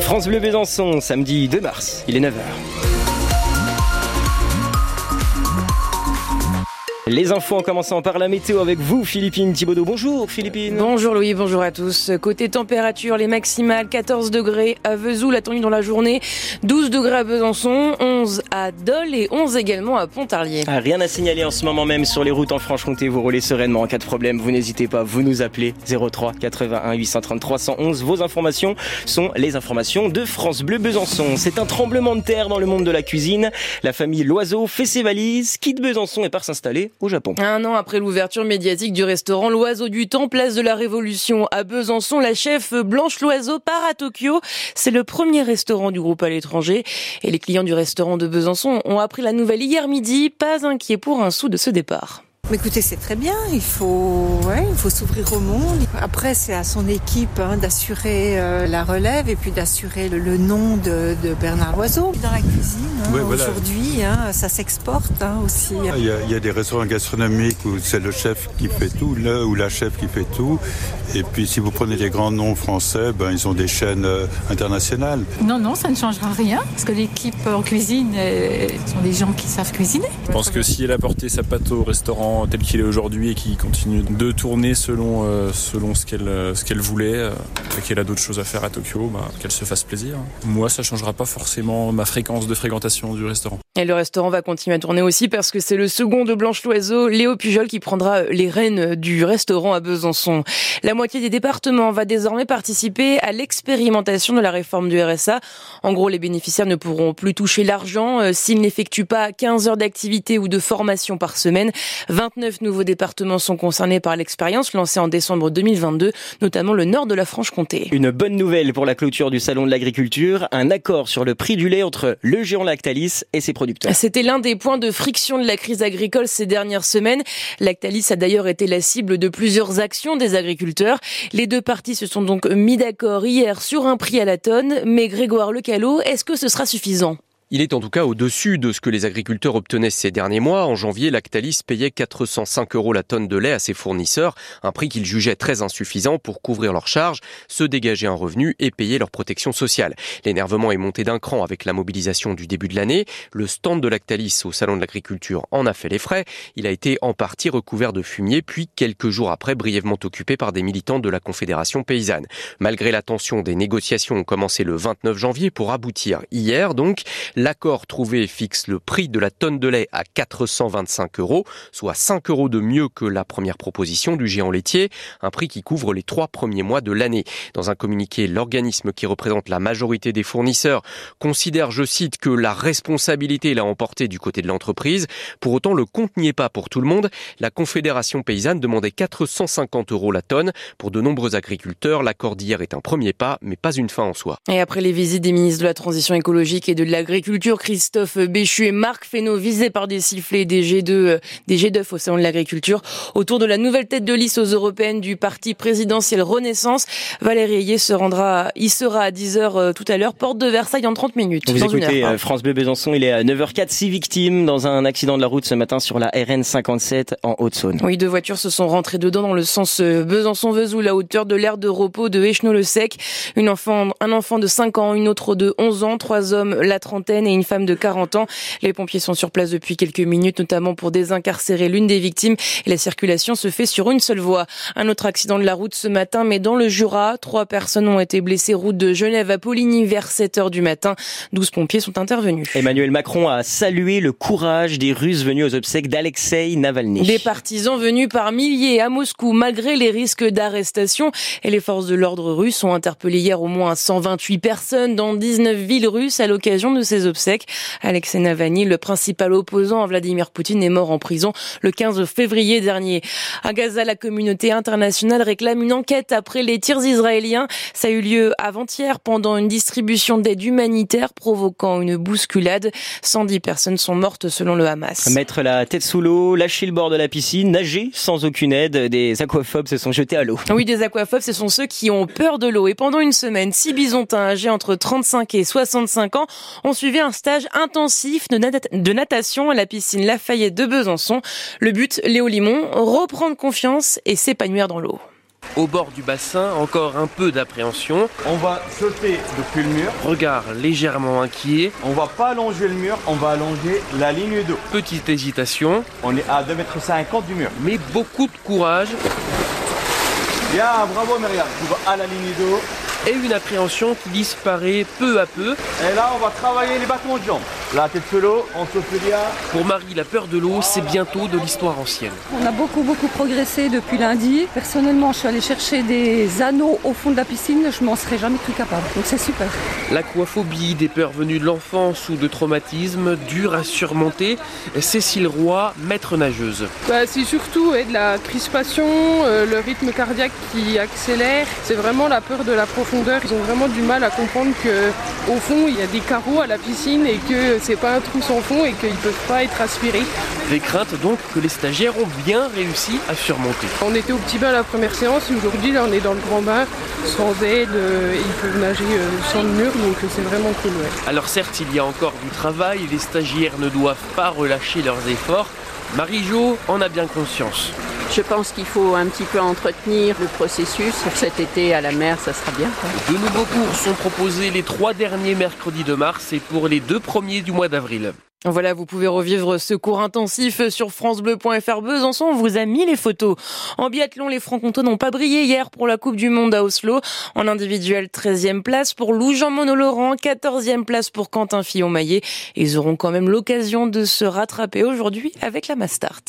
France Bleu Besançon, samedi 2 mars, il est 9h. Les infos en commençant par la météo avec vous, Philippine Thibaudot. Bonjour, Philippine. Bonjour Louis, bonjour à tous. Côté température, les maximales 14 degrés à Vesoul, attendu dans la journée, 12 degrés à Besançon, 11 à Dole et 11 également à Pontarlier. Ah, rien à signaler en ce moment même sur les routes en Franche-Comté. Vous roulez sereinement en cas de problème. Vous n'hésitez pas, vous nous appelez 03 81 833 111. Vos informations sont les informations de France Bleu Besançon. C'est un tremblement de terre dans le monde de la cuisine. La famille Loiseau fait ses valises, quitte Besançon et part s'installer Un an après l'ouverture médiatique du restaurant L'Oiseau du Temps, place de la Révolution à Besançon, la chef Blanche Loiseau part à Tokyo. C'est le premier restaurant du groupe à l'étranger. Et les clients du restaurant de Besançon ont appris la nouvelle hier midi, pas inquiets pour un sou de ce départ. Mais écoutez, c'est très bien. Il faut, ouais, il faut s'ouvrir au monde. Après, c'est à son équipe hein, d'assurer euh, la relève et puis d'assurer le, le, nom de, de, Bernard Loiseau dans la cuisine. Hein, ouais, voilà. Aujourd'hui, hein, ça s'exporte hein, aussi. Il y, a, il y, a, des restaurants gastronomiques où c'est le chef qui fait tout, là ou la chef qui fait tout. Et puis, si vous prenez les grands noms français, ben ils ont des chaînes euh, internationales. Non, non, ça ne changera rien parce que l'équipe en cuisine euh, sont des gens qui savent cuisiner. Je pense que si elle a porté sa pâte au restaurant tel qu'il est aujourd'hui et qui continue de tourner selon, euh, selon ce qu'elle euh, ce qu'elle voulait euh, qu'elle a d'autres choses à faire à Tokyo, bah, qu'elle se fasse plaisir. Moi, ça changera pas forcément ma fréquence de fréquentation du restaurant. Et le restaurant va continuer à tourner aussi parce que c'est le second de Blanche Loiseau, Léo Pujol, qui prendra les rênes du restaurant à Besançon. La moitié des départements va désormais participer à l'expérimentation de la réforme du RSA. En gros, les bénéficiaires ne pourront plus toucher l'argent euh, s'ils n'effectuent pas 15 heures d'activité ou de formation par semaine. 29 nouveaux départements sont concernés par l'expérience lancée en décembre 2022, notamment le nord de la Franche-Comté. Une bonne nouvelle pour la clôture du Salon de l'Agriculture, un accord sur le prix du lait entre le géant Lactalis et ses producteurs. C'était l'un des points de friction de la crise agricole ces dernières semaines. Lactalis a d'ailleurs été la cible de plusieurs actions des agriculteurs. Les deux parties se sont donc mis d'accord hier sur un prix à la tonne, mais Grégoire Lecalot, est-ce que ce sera suffisant? Il est en tout cas au-dessus de ce que les agriculteurs obtenaient ces derniers mois. En janvier, Lactalis payait 405 euros la tonne de lait à ses fournisseurs, un prix qu'ils jugeaient très insuffisant pour couvrir leurs charges, se dégager un revenu et payer leur protection sociale. L'énervement est monté d'un cran avec la mobilisation du début de l'année. Le stand de Lactalis au Salon de l'Agriculture en a fait les frais. Il a été en partie recouvert de fumier, puis quelques jours après brièvement occupé par des militants de la Confédération paysanne. Malgré la tension, des négociations ont commencé le 29 janvier pour aboutir hier donc. L'accord trouvé fixe le prix de la tonne de lait à 425 euros, soit 5 euros de mieux que la première proposition du géant laitier, un prix qui couvre les trois premiers mois de l'année. Dans un communiqué, l'organisme qui représente la majorité des fournisseurs considère, je cite, que la responsabilité l'a emporté du côté de l'entreprise. Pour autant, le compte n'y est pas pour tout le monde. La Confédération paysanne demandait 450 euros la tonne. Pour de nombreux agriculteurs, l'accord d'hier est un premier pas, mais pas une fin en soi. Et après les visites des ministres de la Transition écologique et de l'agriculture, Christophe Béchu et Marc Fesneau visés par des sifflets des G2, des G2 au salon de l'agriculture autour de la nouvelle tête de liste aux européennes du parti présidentiel Renaissance. Valérie Ayé se rendra, il sera à 10h tout à l'heure, porte de Versailles en 30 minutes. Vous écoutez euh, France Bleu Besançon, il est à 9h04, 6 victimes dans un accident de la route ce matin sur la RN 57 en Haute-Saône. Oui, deux voitures se sont rentrées dedans dans le sens euh, Besançon-Vesoul à hauteur de l'aire de repos de Échenot-le-Sec. Une enfant, un enfant de 5 ans, une autre de 11 ans, trois hommes la trentaine et une femme de 40 ans. Les pompiers sont sur place depuis quelques minutes, notamment pour désincarcérer l'une des victimes. Et la circulation se fait sur une seule voie. Un autre accident de la route ce matin, mais dans le Jura. Trois personnes ont été blessées route de Genève à Poligny vers 7 heures du matin. 12 pompiers sont intervenus. Emmanuel Macron a salué le courage des Russes venus aux obsèques d'Alexei Navalny. Des partisans venus par milliers à Moscou malgré les risques d'arrestation. Et les forces de l'ordre russes ont interpellé hier au moins 128 personnes dans 19 villes russes à l'occasion de ces obsèques. Alexei Navalny, le principal opposant à Vladimir Poutine, est mort en prison le 15 février dernier. À Gaza, la communauté internationale réclame une enquête après les tirs israéliens. Ça a eu lieu avant-hier pendant une distribution d'aide humanitaire provoquant une bousculade. 110 personnes sont mortes selon le Hamas. Mettre la tête sous l'eau, lâcher le bord de la piscine, nager sans aucune aide, des aquaphobes se sont jetés à l'eau. Oui, des aquaphobes, ce sont ceux qui ont peur de l'eau. Et pendant une semaine, six bisontins âgés entre 35 et 65 ans ont suivi un stage intensif de, natation à la piscine Lafayette de Besançon. Le but, Léo Limon, reprendre confiance et s'épanouir dans l'eau. Au bord du bassin, encore un peu d'appréhension. On va sauter depuis le mur. Regard légèrement inquiet. On va pas allonger le mur, on va allonger la ligne d'eau. Petite hésitation. On est à 2,50 m du mur. Mais beaucoup de courage. Bien, bravo Myriam. Tu vas à la ligne d'eau. Et une appréhension qui disparaît peu à peu. Et là, on va travailler les battements de jambes. La tête sous l'eau, on. Pour Marie, la peur de l'eau, c'est bientôt de l'histoire ancienne. On a beaucoup, beaucoup progressé depuis lundi. Personnellement, je suis allée chercher des anneaux au fond de la piscine. Je m'en serais jamais cru capable. Donc c'est super. L'aquaphobie, des peurs venues de l'enfance ou de traumatisme, dur à surmonter. Cécile Roy, maître nageuse. Bah, c'est surtout de la crispation, euh, le rythme cardiaque qui accélère. C'est vraiment la peur de la profondeur. Ils ont vraiment du mal à comprendre que au fond, il y a des carreaux à la piscine et que c'est pas un trou sans fond et qu'ils peuvent pas être aspirés. Des craintes donc que les stagiaires ont bien réussi à surmonter. On était au petit bain la première séance et aujourd'hui là on est dans le grand bain sans aide, euh, ils peuvent nager euh, sans le mur donc c'est vraiment cool. Ouais. Alors certes il y a encore du travail, les stagiaires ne doivent pas relâcher leurs efforts. Marie-Jo en a bien conscience. Je pense qu'il faut un petit peu entretenir le processus. Pour cet été à la mer, ça sera bien. De nouveaux cours sont proposés les trois derniers mercredis de mars et pour les deux premiers du mois d'avril. Voilà, vous pouvez revivre ce cours intensif sur francebleu.fr Besançon. On vous a mis les photos. En biathlon, les francs-comtois n'ont pas brillé hier pour la Coupe du Monde à Oslo. En individuel, 13e place pour Lou Jean Monod-Laurent, 14e place pour Quentin Fillon-Maillet. Ils auront quand même l'occasion de se rattraper aujourd'hui avec la Mastart.